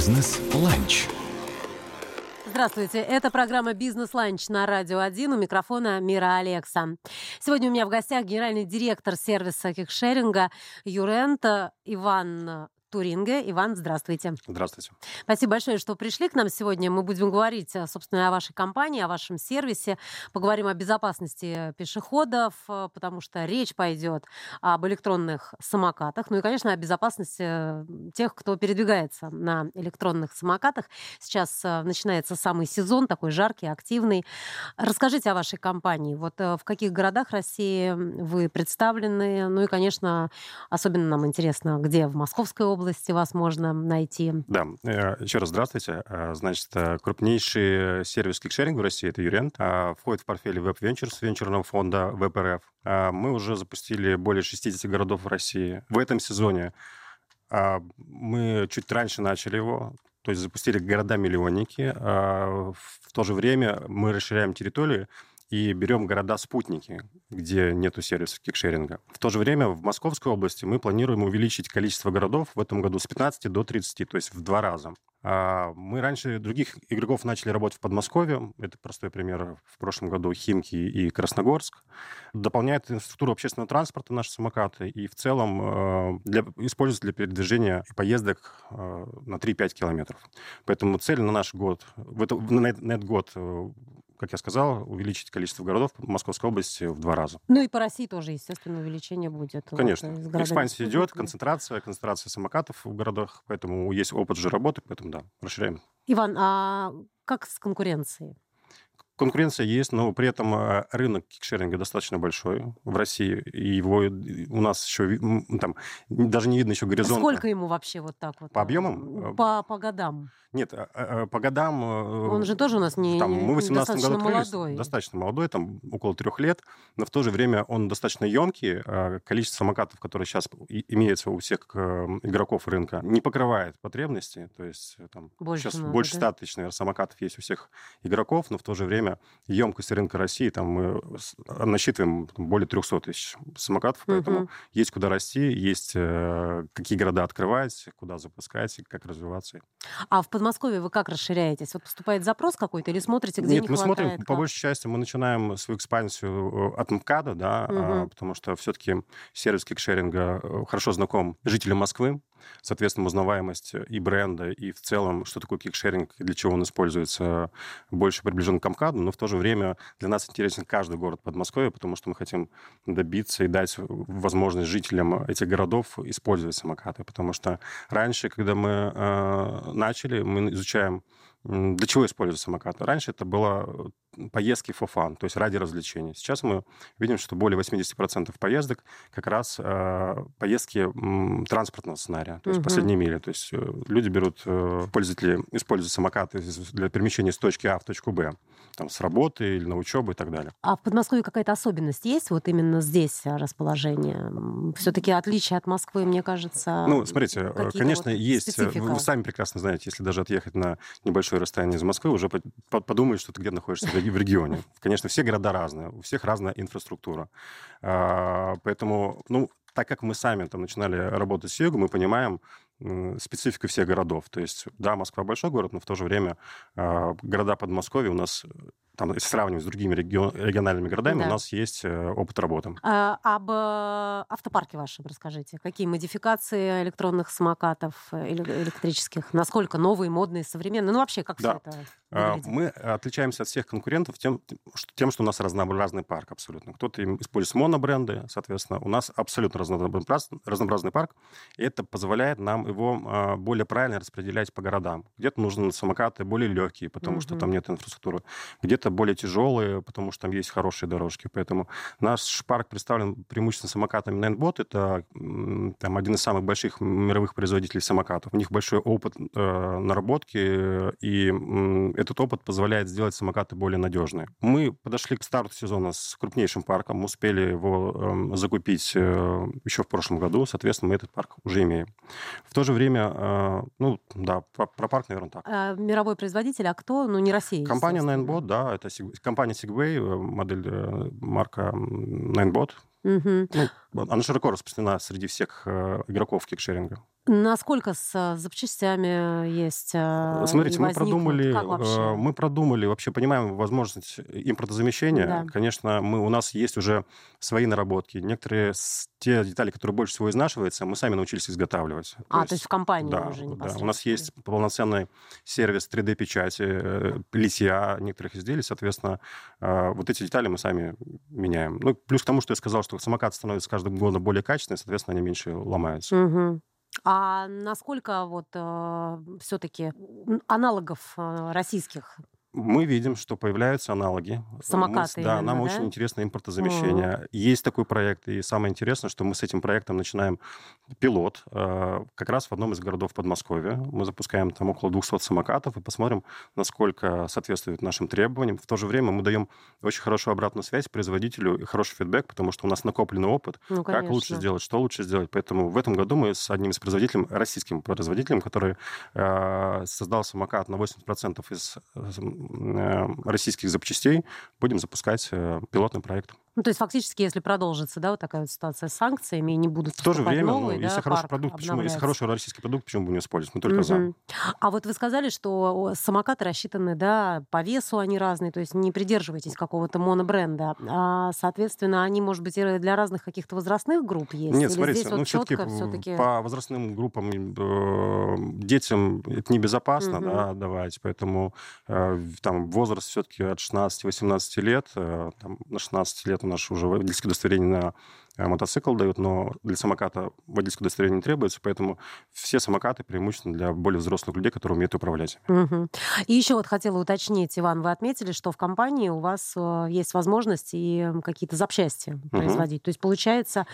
Бизнес-ланч. Здравствуйте, это программа «Бизнес-ланч» на Радио 1. У микрофона Мира Алекса. Сегодня у меня в гостях генеральный директор сервиса кикшеринга Юрента Иван Туринге. Иван, здравствуйте. Здравствуйте. Спасибо большое, что пришли к нам сегодня. Мы будем говорить, э, собственно, о вашей компании, о вашем сервисе. Поговорим о безопасности пешеходов, э, потому что речь пойдет об электронных самокатах. Ну и, конечно, о безопасности э, тех, кто передвигается на электронных самокатах. Сейчас начинается самый сезон, такой жаркий, активный. Расскажите о вашей компании. Вот в каких городах России вы представлены? Ну и, конечно, особенно нам интересно, где в Московской области области вас можно найти? Да, э, еще раз здравствуйте. Э, значит, э, крупнейший сервис кикшеринга в России — это Юрент. Входит в портфель Web Ventures, венчурного фонда ВПРФ. Мы уже запустили более 60 городов в России. В этом сезоне мы чуть раньше начали его, то есть запустили города-миллионники. В то же время мы расширяем территорию и берем города-спутники, где нету сервисов кикшеринга. В то же время в Московской области мы планируем увеличить количество городов в этом году с 15 до 30, то есть в два раза. А мы раньше других игроков начали работать в Подмосковье. Это простой пример. В прошлом году Химки и Красногорск. Дополняет инфраструктуру общественного транспорта наши самокаты. И в целом э, для, используются для передвижения и поездок э, на 3-5 километров. Поэтому цель на наш год, в это, на этот год э, как я сказал, увеличить количество городов Московской области в два раза. Ну и по России тоже, естественно, увеличение будет. Конечно. Вот, Экспансия идет, концентрация, концентрация самокатов в городах, поэтому есть опыт же работы, поэтому да, расширяем. Иван, а как с конкуренцией? Конкуренция есть, но при этом э, рынок кикшеринга достаточно большой в России, и его у нас еще там даже не видно еще горизонта. Сколько ему вообще вот так вот? По объемам? По, по годам. Нет, а, а, по годам... Э, Он же тоже у нас не там, Мы в 18 году открылись, молодой. достаточно молодой, там около трех лет, но в то же время он достаточно емкий. А количество самокатов, которые сейчас имеются у всех э, игроков рынка, не покрывает потребности. То есть там больше сейчас надо, больше 100 тысяч, наверное, самокатов есть у всех игроков, но в то же время емкость рынка России, там мы насчитываем более 300 тысяч самокатов, поэтому угу. есть куда расти, есть э, какие города открывать, куда запускать, как развиваться. А в Подмосковье вы как расширяетесь? Вот поступает запрос какой-то или смотрите, где Нет, не мы хватает? смотрим, как? по большей части мы начинаем свою экспансию э, от МКАДа, да, угу. потому что все-таки сервис кикшеринга э, хорошо знаком жителям Москвы, соответственно, узнаваемость и бренда, и в целом, что такое кикшеринг, для чего он используется, больше приближен к МКАДу, но в то же время для нас интересен каждый город Подмосковья, потому что мы хотим добиться и дать возможность жителям этих городов использовать самокаты, потому что раньше, когда мы э, начали, мы изучаем для чего используют самокаты? Раньше это было поездки for fun, то есть ради развлечений. Сейчас мы видим, что более 80% поездок как раз э, поездки м, транспортного сценария, то есть угу. последние мили. То есть э, люди берут, э, пользователи используют самокаты для перемещения с точки А в точку Б, там, с работы или на учебу и так далее. А в Подмосковье какая-то особенность есть вот именно здесь расположение? Все-таки отличие от Москвы, мне кажется... Ну, смотрите, э, конечно, вот есть... Э, специфика. Вы сами прекрасно знаете, если даже отъехать на небольшой большое расстояние из Москвы, уже подумаешь, что ты где находишься в регионе. Конечно, все города разные, у всех разная инфраструктура. А, поэтому, ну, так как мы сами там начинали работать с Югу, мы понимаем специфику всех городов. То есть, да, Москва большой город, но в то же время а, города Подмосковья у нас там, сравнивать с другими регион, региональными городами, да. у нас есть э, опыт работы. А, об э, автопарке вашем расскажите. Какие модификации электронных самокатов э, электрических? Насколько новые, модные, современные? Ну, вообще, как да. все это а, выглядит? Мы отличаемся от всех конкурентов тем, что, тем, что у нас разнообразный парк абсолютно. Кто-то использует монобренды, соответственно, у нас абсолютно разнообразный, разнообразный парк, и это позволяет нам его а, более правильно распределять по городам. Где-то нужны самокаты более легкие, потому угу. что там нет инфраструктуры. Где-то более тяжелые, потому что там есть хорошие дорожки. Поэтому наш парк представлен преимущественно самокатами Nintbot. Это там, один из самых больших мировых производителей самокатов. У них большой опыт э, наработки, и э, этот опыт позволяет сделать самокаты более надежные. Мы подошли к старту сезона с крупнейшим парком, мы успели его э, закупить э, еще в прошлом году, соответственно, мы этот парк уже имеем. В то же время, э, ну, да, про, про парк, наверное, так. А, мировой производитель, а кто? Ну, не Россия, Компания Ninebot, да, это компания Segway, э, модель э, марка Ninebot. Угу. Ну, она широко распространена среди всех э, игроков кикшеринга. Насколько с запчастями есть? Смотрите, мы продумали, мы продумали, вообще понимаем возможность импортозамещения. Да. Конечно, мы, у нас есть уже свои наработки. Некоторые те детали, которые больше всего изнашиваются, мы сами научились изготавливать. А, то есть, то есть в компании да, уже Да, у нас есть полноценный сервис 3D-печати, э, литья некоторых изделий, соответственно, э, вот эти детали мы сами меняем. Ну, плюс к тому, что я сказал, что самокат становится каждым годом более качественный, соответственно, они меньше ломаются. Угу. А насколько вот э, все-таки аналогов э, российских мы видим, что появляются аналоги. Самокаты. Мы, да, нам да? очень интересно импортозамещение. Mm. Есть такой проект, и самое интересное, что мы с этим проектом начинаем пилот э, как раз в одном из городов Подмосковья. Мы запускаем там около 200 самокатов и посмотрим, насколько соответствует нашим требованиям. В то же время мы даем очень хорошую обратную связь производителю и хороший фидбэк, потому что у нас накопленный опыт, ну, как лучше сделать, что лучше сделать. Поэтому в этом году мы с одним из производителей, российским производителем, который э, создал самокат на 80% из Э, российских запчастей будем запускать э, пилотный проект. Ну, то есть фактически, если продолжится, да, вот такая вот ситуация с санкциями, не будут В то же время, новые, ну, да, если хороший продукт, почему, если хороший российский продукт, почему бы не использовать? Мы только угу. за. А вот вы сказали, что самокаты рассчитаны, да, по весу они разные, то есть не придерживаетесь какого-то монобренда. А, соответственно, они, может быть, и для разных каких-то возрастных групп есть? Нет, Или смотрите, здесь ну, вот все-таки, все-таки по возрастным группам э, детям это небезопасно, угу. да, давать, поэтому э, там возраст все-таки от 16-18 лет, э, там, на 16 лет у нас уже водительское удостоверение на мотоцикл дают, но для самоката водительское удостоверение не требуется, поэтому все самокаты преимущественно для более взрослых людей, которые умеют управлять. Угу. И еще вот хотела уточнить, Иван, вы отметили, что в компании у вас э, есть возможность и какие-то запчасти угу. производить. То есть получается,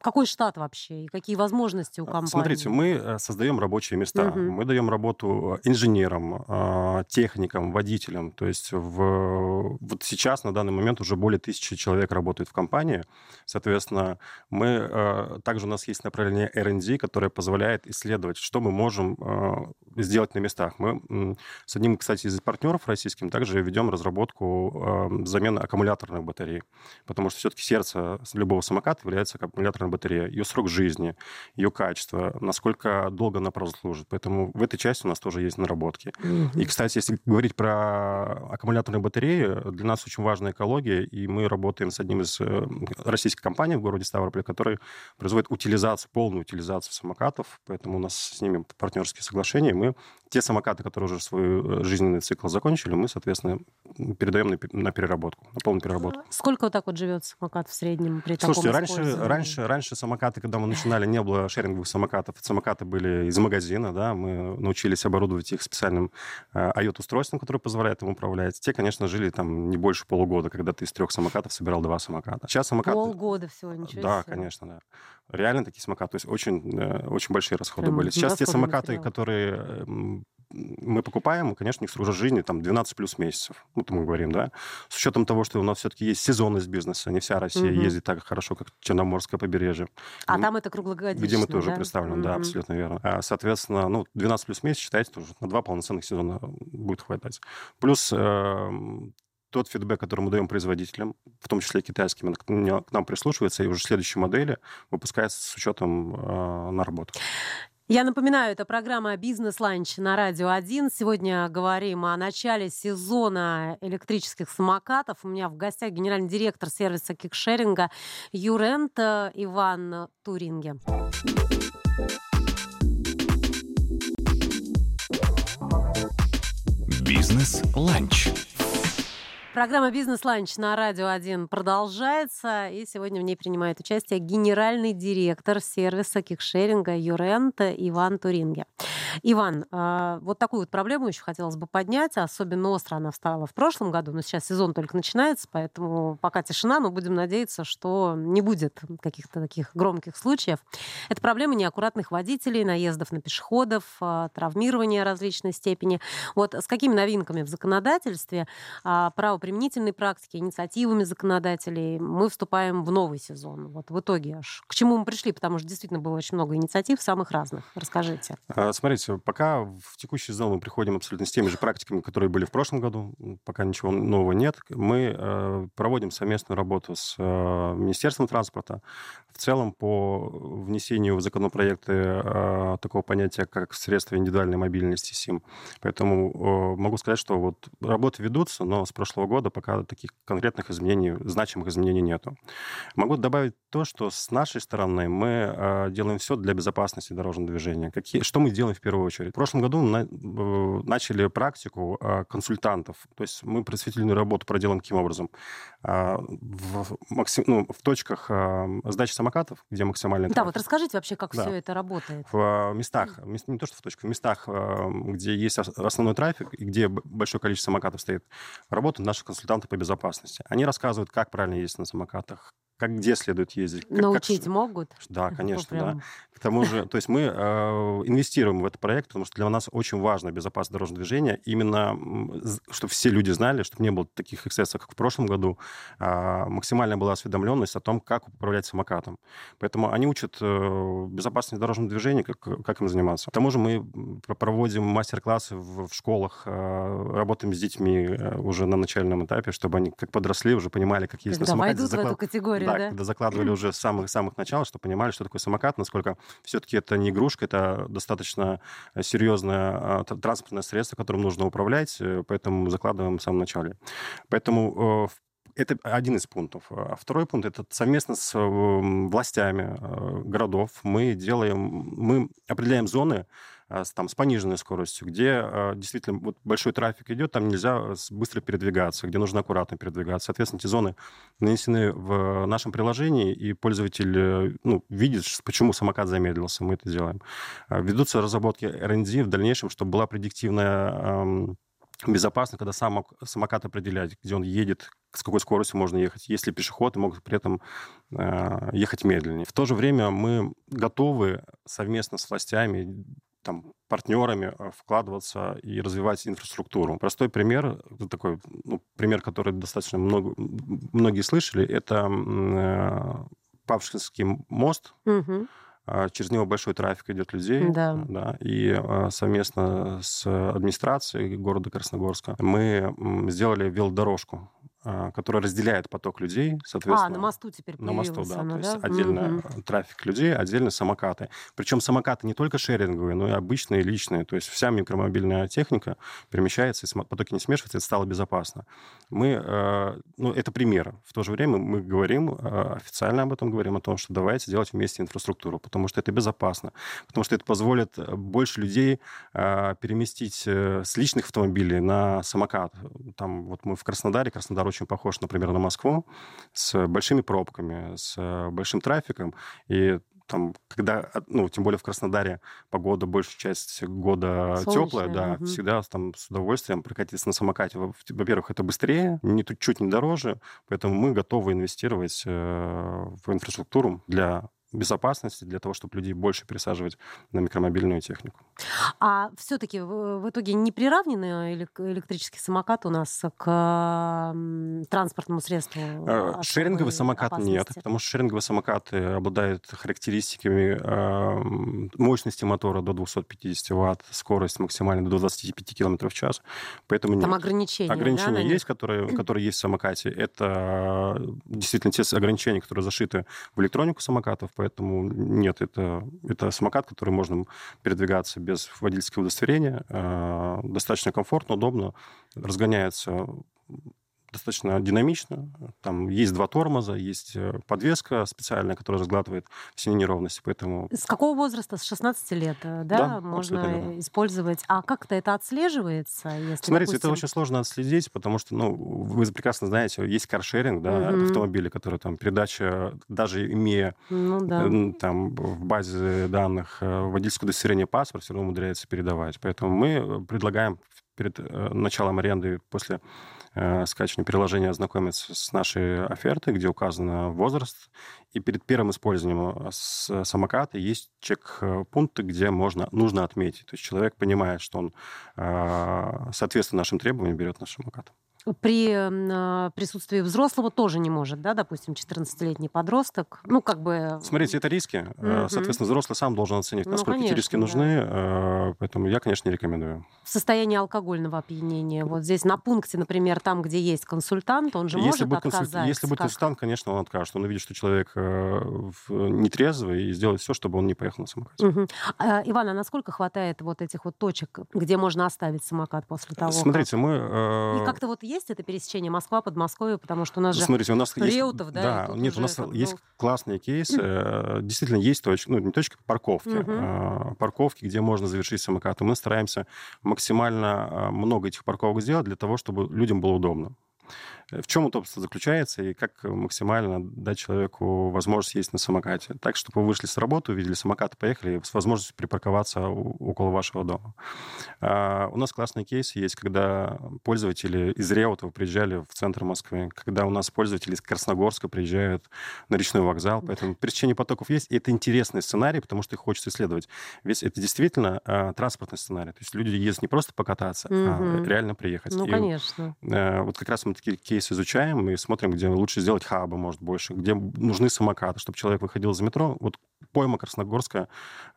какой штат вообще и какие возможности у а, компании? Смотрите, мы э, создаем рабочие места, угу. мы даем работу инженерам, техникам, водителям. То есть в... вот сейчас на данный момент уже более тысячи человек работает в компании, соответственно Соответственно, мы, э, также у нас есть направление R&D, которое позволяет исследовать, что мы можем э, сделать на местах. Мы с одним, кстати, из партнеров российским также ведем разработку э, замены аккумуляторных батарей, потому что все-таки сердце любого самоката является аккумуляторная батарея, ее срок жизни, ее качество, насколько долго она прослужит. Поэтому в этой части у нас тоже есть наработки. И, кстати, если говорить про аккумуляторные батареи, для нас очень важна экология, и мы работаем с одним из российских компаний, в городе Ставрополе, который производит утилизацию, полную утилизацию самокатов, поэтому у нас с ними партнерские соглашения. Мы те самокаты, которые уже свой э, жизненный цикл закончили, мы, соответственно, передаем на, на переработку, на полную переработку. Сколько вот так вот живет самокат в среднем при Слушайте, раньше, раньше, раньше самокаты, когда мы начинали, не было шеринговых самокатов. Самокаты были из магазина, да, мы научились оборудовать их специальным э, IOT-устройством, которое позволяет им управлять. Те, конечно, жили там не больше полугода, когда ты из трех самокатов собирал два самоката. Сейчас самокаты... Полгода всего, ничего Да, себе. конечно, да. Реально такие самокаты. То есть очень, э, очень большие расходы Прям были. Сейчас те самокаты, материал. которые мы покупаем, конечно, у них срок жизни там 12 плюс месяцев. Вот мы говорим, да. С учетом того, что у нас все-таки есть сезонность бизнеса, не вся Россия угу. ездит так хорошо, как Черноморское побережье. А где, там это круглогодично, Где мы тоже да? представлены, угу. да, абсолютно верно. А, соответственно, ну, 12 плюс месяц, считайте, тоже на два полноценных сезона будет хватать. Плюс э, тот фидбэк, который мы даем производителям, в том числе китайским, к нам прислушивается, и уже следующие модели выпускаются с учетом э, наработок. Я напоминаю, это программа «Бизнес-ланч» на Радио 1. Сегодня говорим о начале сезона электрических самокатов. У меня в гостях генеральный директор сервиса кикшеринга Юрент Иван Туринге. «Бизнес-ланч» Программа «Бизнес-ланч» на Радио 1 продолжается, и сегодня в ней принимает участие генеральный директор сервиса кикшеринга Юрент Иван Туринге. Иван, а, вот такую вот проблему еще хотелось бы поднять. Особенно остро она встала в прошлом году, но сейчас сезон только начинается, поэтому пока тишина, но будем надеяться, что не будет каких-то таких громких случаев. Это проблема неаккуратных водителей, наездов на пешеходов, а, травмирования различной степени. Вот с какими новинками в законодательстве а, право правоприменительной практики, инициативами законодателей мы вступаем в новый сезон. Вот в итоге аж к чему мы пришли, потому что действительно было очень много инициатив самых разных. Расскажите. А, смотрите, пока в текущий сезон мы приходим абсолютно с теми же практиками, которые были в прошлом году, пока ничего нового нет. Мы э, проводим совместную работу с э, Министерством транспорта в целом по внесению в законопроекты э, такого понятия, как средства индивидуальной мобильности СИМ. Поэтому могу сказать, что вот работы ведутся, но с прошлого года пока таких конкретных изменений, значимых изменений нету. Могу добавить то, что с нашей стороны мы делаем все для безопасности дорожного движения. Какие, что мы делаем в первую очередь? В прошлом году на, начали практику консультантов. То есть мы просветительную работу проделаем каким образом? В, максим, ну, в точках сдачи самокатов, где максимальный Да, вот расскажите вообще, как Да. все это работает. В местах, не то что в точках, в местах, где есть основной трафик и где большое количество самокатов стоит, работают наши консультанты по безопасности. Они рассказывают, как правильно ездить на самокатах, как где следует ездить. Как, Научить как... могут? Да, Ну, конечно, да. К тому же, то есть мы э, инвестируем в этот проект, потому что для нас очень важно безопасность дорожного движения, именно чтобы все люди знали, чтобы не было таких эксцессов, как в прошлом году, а максимальная была осведомленность о том, как управлять самокатом. Поэтому они учат э, безопасность дорожного движения, как, как им заниматься. К тому же мы проводим мастер-классы в, в школах, э, работаем с детьми уже на начальном этапе, чтобы они как подросли, уже понимали, как ездить Когда на самокате. войдут в эту категорию, да, да? когда закладывали уже с самых-самых начала, чтобы понимали, что такое самокат, насколько все-таки это не игрушка, это достаточно серьезное транспортное средство, которым нужно управлять, э, поэтому закладываем в самом начале. Поэтому э, это один из пунктов. А второй пункт это совместно с властями э, городов мы делаем, мы определяем зоны, а, с, там, с пониженной скоростью, где э, действительно вот большой трафик идет, там нельзя быстро передвигаться, где нужно аккуратно передвигаться. Соответственно, эти зоны нанесены в нашем приложении, и пользователь ну, видит, почему самокат замедлился, мы это делаем. Ведутся разработки R&D в дальнейшем, чтобы была предиктивная безопасно, когда сам самокат определять, где он едет, с какой скоростью можно ехать, если пешеходы могут при этом э, ехать медленнее. В то же время мы готовы совместно с властями там, партнерами э, вкладываться и развивать инфраструктуру. Простой пример, такой ну, пример, который достаточно много, многие слышали, это э, Павшинский мост. Угу. Через него большой трафик идет людей. Да. Да, и э, совместно с администрацией города Красногорска мы сделали велодорожку которая разделяет поток людей, соответственно. А, на мосту теперь На мосту, да. Она, то есть да? отдельно Угу. трафик людей, отдельно самокаты. Причем самокаты не только шеринговые, но и обычные, личные. То есть вся микромобильная техника перемещается, и потоки не смешиваются, это стало безопасно. Мы, э, ну, это пример. В то же время мы говорим, э, официально об этом говорим, о том, что давайте делать вместе инфраструктуру, потому что это безопасно, потому что это позволит больше людей э, переместить с личных автомобилей на самокат. Там вот мы в Краснодаре, Краснодар очень похож, например, на Москву, с большими пробками, с большим трафиком. И там, когда, ну, тем более в Краснодаре погода большую часть года Солнечная, теплая, да, угу. всегда там с удовольствием прокатиться на самокате. Во-первых, это быстрее, не чуть не дороже, поэтому мы готовы инвестировать э, в инфраструктуру для безопасности, для того, чтобы людей больше пересаживать на микромобильную технику. А все-таки в, итоге не приравнены электрический самокат у нас к транспортному средству? Э, Шеринговый самокат опасности? нет, потому что шеринговые самокаты обладают характеристиками мощности мотора до 250 ватт, скорость максимальная до 25 км в час, поэтому Там нет. ограничения, Ограничения да, есть, которые, которые есть в самокате. Это действительно те ограничения, которые зашиты в электронику самокатов, поэтому нет, это, это самокат, который можно передвигаться без водительского удостоверения, э, достаточно комфортно, удобно, разгоняется достаточно динамично. Там есть два тормоза, есть э, подвеска специальная, которая разглатывает все неровности, поэтому... С какого возраста? С 16 лет, э, да, Да, можно использовать? А как-то это отслеживается? Если, Смотрите, это допустим, очень сложно отследить, потому что, ну, вы прекрасно знаете, есть каршеринг, да, Мгм. автомобили, которые там передача, даже имея Ну да. э, там в базе данных водительское удостоверение паспорт, все равно умудряется передавать. Поэтому мы предлагаем перед началом аренды, после э, скачивания приложения ознакомиться с нашей офертой, где указан возраст. И перед первым использованием э, самоката есть чек-пункты, где можно, нужно отметить. То есть человек понимает, что он э, соответствует нашим требованиям, берет наш самокат. При э, присутствии взрослого тоже не может, да, допустим, 14-летний подросток, ну, как бы... Смотрите, это риски. Э, соответственно, взрослый сам должен оценить, Ну, насколько эти конечно, риски да. нужны. э, Поэтому я, конечно, не рекомендую. В состоянии алкогольного опьянения. Вот здесь на пункте, например, там, где есть консультант, он же Если может будет, консуль- отказать. если будет как- консультант, конечно, он откажет. Он увидит, что человек э, нетрезвый и сделает все, чтобы он не поехал на самокате. Мгм. А, Иван, а насколько хватает вот этих вот точек, где можно оставить самокат после того, Смотрите, мы... как... э, И как-то вот есть это пересечение Москва, Подмосковье, потому что у нас же... Смотрите, у нас есть... Реутов, да, и тут нет, у нас бы, есть ну. классные кейсы. э, Действительно, есть точки, ну, не точки, парковки. Мгм. э, Парковки, где можно завершить самокат. И мы стараемся максимально э, много этих парковок сделать для того, чтобы людям было удобно. В чем удобство заключается и как максимально дать человеку возможность ездить на самокате? Так, чтобы вы вышли с работы, увидели самокат, поехали, с возможностью припарковаться около вашего дома. А, У нас классные кейсы есть, когда пользователи из Реутова приезжали в центр Москвы, когда у нас пользователи из Красногорска приезжают на речной вокзал. Поэтому пересечение потоков есть. И это интересный сценарий, потому что их хочется исследовать. Ведь это действительно а, транспортный сценарий. То есть люди ездят не просто покататься, Мгм. а реально приехать. Ну, И, конечно. э, вот как раз мы такие кейсы изучаем и смотрим, где лучше сделать хабы, может, больше, где нужны самокаты, чтобы человек выходил из метро. Вот пойма Красногорска,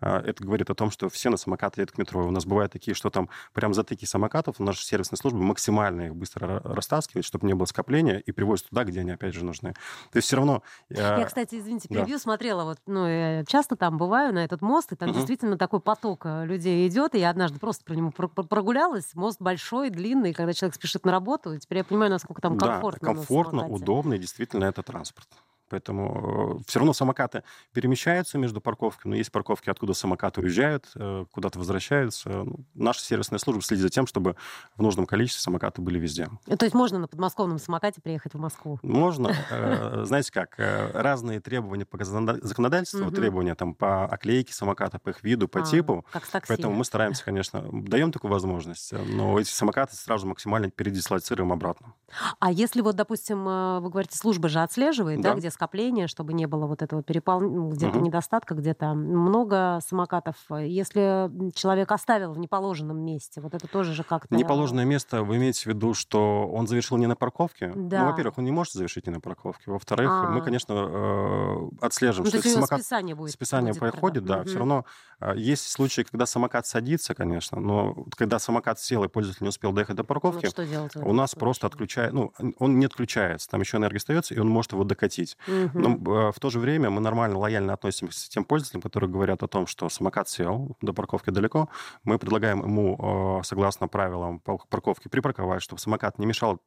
э, это говорит о том, что все на самокаты едут к метро. У нас бывают такие, что там прям затыки самокатов, наша сервисная служба максимально их быстро ра- растаскивает, чтобы не было скопления, и привозит туда, где они, опять же, нужны. То есть все равно... э, Я, кстати, извините, да. превью смотрела, вот, ну, я часто там бываю, на этот мост, и там Мгм. действительно такой поток э, людей идет, и я однажды просто про- про- прогулялась, мост большой, длинный, когда человек спешит на работу, и теперь я понимаю, насколько там да, комфортно комфортно, самокате. удобно, и действительно это транспорт. Поэтому все равно самокаты перемещаются между парковками, но есть парковки, откуда самокаты уезжают, э, куда-то возвращаются. Ну, Наша сервисная служба следит за тем, чтобы в нужном количестве самокаты были везде. Э, То есть можно на подмосковном самокате приехать в Москву? Можно, э, знаете как, э, разные требования по законода- законодательству, требования там по оклейке самоката, по их виду, по А, типу. Как с такси. Поэтому мы стараемся, конечно, даем такую возможность, э, но эти самокаты сразу максимально передислоцируем обратно. А если вот, допустим, э, вы говорите, служба же отслеживает, да, Да. где скопление, чтобы не было вот этого перепол... ну, где-то Мгм. недостатка, где-то много самокатов. Если человек оставил в неположенном месте, вот это тоже же как-то... Неположенное место, вы имеете в виду, что он завершил не на парковке? Да. Ну, во-первых, он не может завершить не на парковке. Во-вторых, мы, А. конечно, э, отслеживаем, Ну, что то есть самокат списание будет. списание будет проходит, да, Мгм. все равно э, есть случаи, когда самокат садится, конечно, но когда самокат сел и пользователь не успел доехать до Вот парковки, в у нас просто случае? отключает, ну, он не отключается, там еще энергия остается, и он может его докатить. Но э, в то же время мы нормально, лояльно относимся к тем пользователям, которые говорят о том, что самокат сел, до парковки далеко. Мы предлагаем ему, э, согласно правилам парковки, припарковать, чтобы самокат не мешал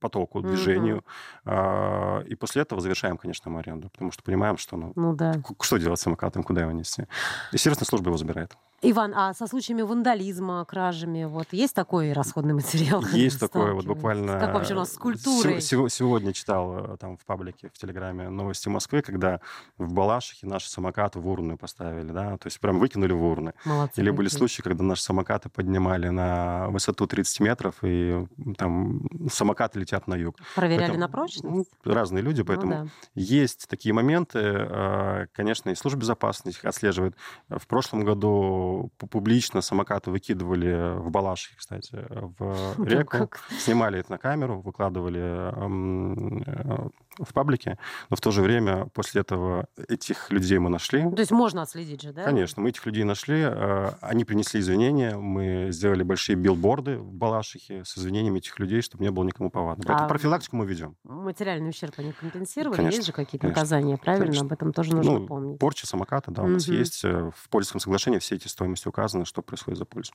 потоку, движению. А, И после этого завершаем, конечно, аренду, потому что понимаем, что ну, Ну да. что делать с самокатом, куда его нести. И сервисная служба его забирает. Иван, а со случаями вандализма, кражами, вот есть такой расходный материал? Есть такое вот буквально... Как вообще у нас с сего- культурой? сего- Сегодня читал э, там в паблике, в Телеграме новости Москвы, когда в Балашихе наши самокаты в урны поставили, да, то есть прям выкинули в урны. Молодцы Или были случаи, когда наши самокаты поднимали на высоту 30 метров, и там самокаты летят на юг. Проверяли Поэтому, на прочность? ну, разные люди, Ну поэтому да. есть такие моменты. э, Конечно, и служба безопасности их отслеживает. В прошлом году пу- публично самокаты выкидывали в Балашихе, кстати, в Ну, реку. Снимали это на камеру, выкладывали эм, э, в паблике. Но в то же время после этого этих людей мы нашли. То есть можно отследить же, да? Конечно, мы этих людей нашли, э, они принесли извинения, мы сделали большие билборды в Балашихе с извинениями этих людей, чтобы не было никому повадно. Поэтому А, профилактику мы ведем. Материальный ущерб они компенсировали? Конечно, есть же какие-то конечно, наказания, правильно? конечно. Об этом тоже нужно Ну, помнить. Порча самоката, да, у нас Мгм. есть. э, В пользовательском соглашении все эти стоимости указаны, что происходит за пользу.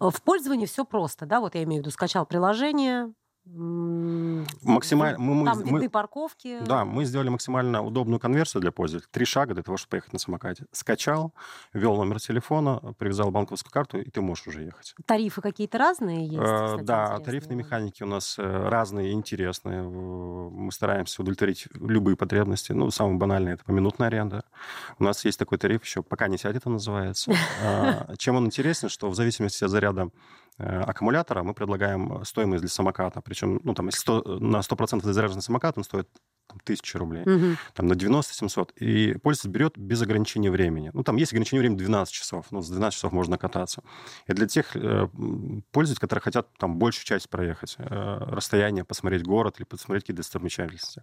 Э, В пользовании все просто, да? Вот я имею в виду, скачал приложение, Максимально... Мы, мы- там мы- парковки. Да, мы сделали максимально удобную конверсию для пользователя. Три шага для того, чтобы поехать на самокате. Скачал, ввел номер телефона, привязал банковскую карту, и ты можешь уже ехать. Тарифы какие-то разные есть? Э, кстати, Да, интересные? тарифные механики у нас э, разные и интересные. Мы стараемся удовлетворить любые потребности. Ну, самое банальное – это поминутная аренда. У нас есть такой тариф еще, пока не сядет, он называется. А, Чем он интересен, что в зависимости от заряда аккумулятора мы предлагаем стоимость для самоката. Причем, ну, там, если 100 на 100% заряженный самокат, он стоит там, 1000 рублей, Мгм. там на 90-700. И пользователь берет без ограничения времени. Ну, там есть ограничение времени 12 часов. Ну, с 12 часов можно кататься. И для тех э, пользователей, которые хотят там большую часть проехать, э, расстояние, посмотреть город или посмотреть какие-то достопримечательности.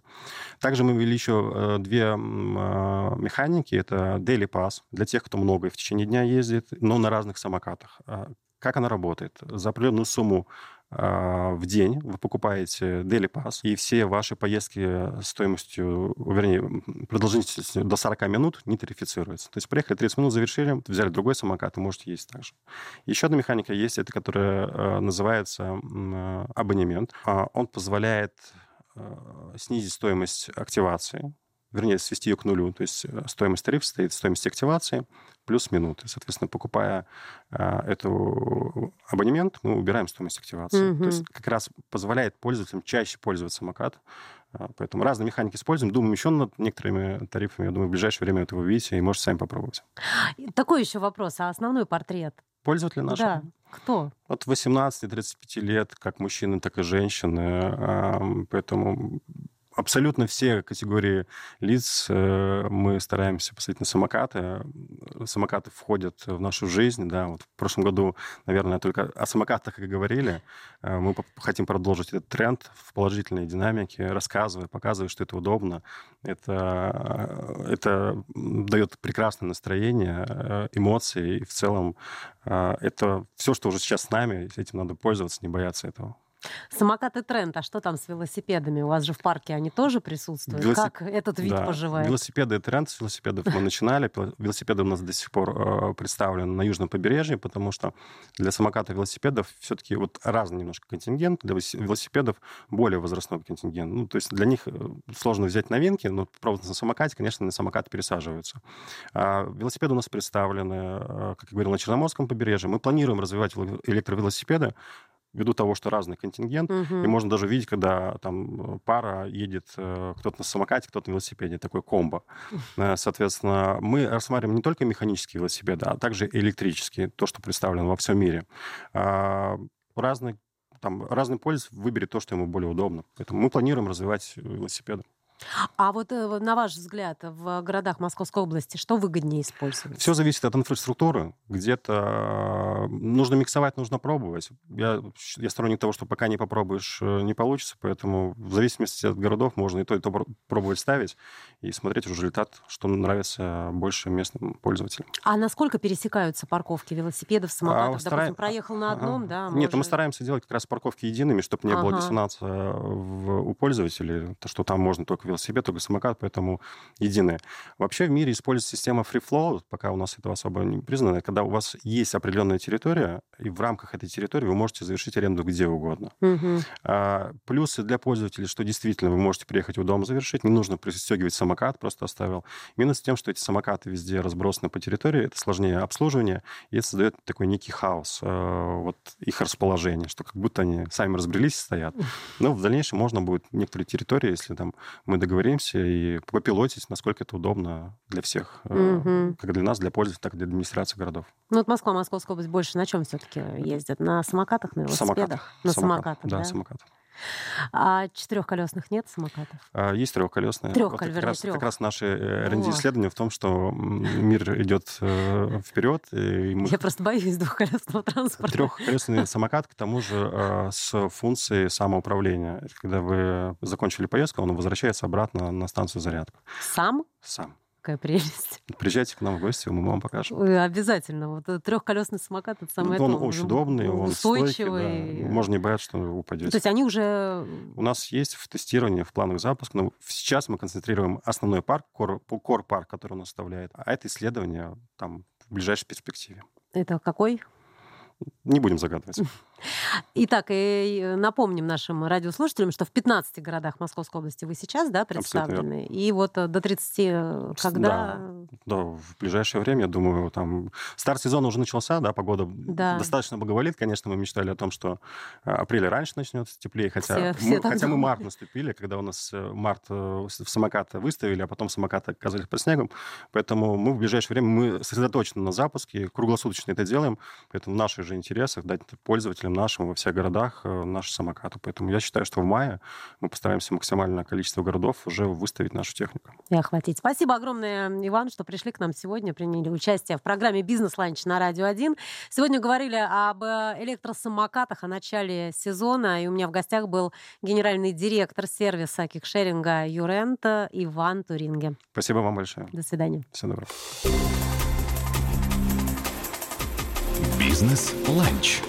Также мы ввели еще э, две э, механики. Это Daily Pass для тех, кто много и в течение дня ездит, но на разных самокатах. Как она работает? За определенную сумму а, в день вы покупаете Daily Pass, и все ваши поездки стоимостью, вернее, продолжительностью до 40 минут не тарифицируются. То есть приехали 30 минут, завершили, взяли другой самокат, и можете ездить так же. Еще одна механика есть, это которая э, называется э, абонемент. А, Он позволяет э, снизить стоимость активации, вернее, свести ее к нулю. То есть э, стоимость тарифа стоит в стоимости активации плюс минуты. Соответственно, покупая а, эту абонемент, мы убираем стоимость активации. Мгм. То есть как раз позволяет пользователям чаще пользоваться самокат. А, Поэтому разные механики используем. Думаем еще над некоторыми тарифами. Я думаю, в ближайшее время это вы увидите и можете сами попробовать. Такой еще вопрос. А основной портрет? Пользователи наши Да. Кто? от 18 до 35 лет, как мужчины, так и женщины. А, Поэтому абсолютно все категории лиц э, мы стараемся посадить на самокаты. Самокаты входят в нашу жизнь. Да. Вот в прошлом году, наверное, только о самокатах, как и говорили. Э, Мы хотим продолжить этот тренд в положительной динамике, рассказывая, показывая, что это удобно. Это, э, это дает прекрасное настроение, эмоции. И в целом это все, что уже сейчас с нами. Этим надо пользоваться, не бояться этого. Самокаты тренд. А что там с велосипедами? У вас же в парке они тоже присутствуют. Велосип- Как этот вид Да. поживает? Велосипеды и тренд с велосипедов мы начинали. Велосипеды у нас до сих пор э, представлены на южном побережье, потому что для самоката и велосипедов все-таки вот разный немножко контингент. Для велос- велосипедов более возрастной контингент. Ну, то есть для них э, сложно взять новинки, но пробовать на самокате, конечно, на самокат пересаживаются. А велосипеды у нас представлены, э, как я говорил, на Черноморском побережье. Мы планируем развивать вело- электровелосипеды ввиду того, что разный контингент, Мгм. и можно даже видеть, когда там пара едет, э, кто-то на самокате, кто-то на велосипеде, такой комбо. Э, Соответственно, мы рассматриваем не только механические велосипеды, а также электрические, то, что представлено во всем мире. А, Разный, там, разный пользователь выберет то, что ему более удобно. Поэтому мы планируем развивать э, велосипеды. А вот э, на ваш взгляд, в городах Московской области что выгоднее использовать? Все зависит от инфраструктуры. Где-то э, нужно миксовать, нужно пробовать. Я, я сторонник того, что пока не попробуешь, э, не получится. Поэтому в зависимости от городов можно и то, и то пр- пробовать ставить и смотреть уже результат, что нравится больше местным пользователям. А насколько пересекаются парковки велосипедов, самокатов? стараем- Допустим, проехал на одном, Ага. да? Нет, мы может- стараемся делать как раз парковки едиными, чтобы не было Ага. диссонанса в- у пользователей, то, что там можно только велосипед, только самокат, поэтому единые. Вообще в мире используется система free flow, пока у нас этого особо не признано, когда у вас есть определенная территория, и в рамках этой территории вы можете завершить аренду где угодно. Мгм. А, Плюсы для пользователей, что действительно вы можете приехать в дом завершить, не нужно пристегивать самокат, просто оставил. Минус тем, что эти самокаты везде разбросаны по территории, это сложнее обслуживание, и это создает такой некий хаос, э, вот их расположение, что как будто они сами разбрелись и стоят. Но в дальнейшем можно будет некоторые территории, если там мы договоримся, и попилотить, насколько это удобно для всех, Мгм. как для нас, для пользователей, так и для администрации городов. Ну вот Москва, Московская область больше на чем все-таки ездят? На самокатах, на велосипедах? Самокат. На Самокат. самокатах, Да, да? самокат. А четырехколесных нет самокатов? А, Есть трехколесные. Вот как, раз, трёх. как раз наши э, О. R&D-исследования в том, что мир идет вперед, и мы- Я просто боюсь двухколесного транспорта. трехколесный самокат, к тому же э, с функцией самоуправления. Когда вы закончили поездку, он возвращается обратно на станцию зарядку Сам? сам. Какая прелесть. Приезжайте к нам в гости, мы вам покажем. Обязательно. Вот трехколесный самокат это самое он то. очень Он удобный, он устойчивый. да. Можно не бояться, что вы То упадете. есть они уже У нас есть в тестировании, в планах запуска, но сейчас мы концентрируем основной парк, кор, кор парк, который у нас составляет, а это исследование там в ближайшей перспективе. это какой? Не будем загадывать. Итак, и э, напомним нашим радиослушателям, что в 15 городах Московской области вы сейчас, да, представлены. И вот э, до 30, э, когда... Да, в ближайшее время, я думаю, там... Старт сезона уже начался, да, погода Да. достаточно благоволит. Конечно, мы мечтали о том, что апрель раньше начнется теплее, хотя, Все- все мы, хотя мы март наступили, когда у нас март в самокаты выставили, а потом самокаты оказались под снегом. Поэтому мы в ближайшее время мы сосредоточены на запуске, круглосуточно это делаем. Поэтому в нашей же интересах дать пользователям нашим во всех городах э, наши самокаты. Поэтому я считаю, что в мае мы постараемся максимальное количество городов уже выставить нашу технику. И охватить. Спасибо огромное, Иван, что пришли к нам сегодня, приняли участие в программе «Бизнес-ланч» на Радио 1. Сегодня говорили об э, электросамокатах, о начале сезона, и у меня в гостях был генеральный директор сервиса кикшеринга Юрент Иван Туринге. Спасибо вам большое. До свидания. Всего доброго. Бизнес-ланч.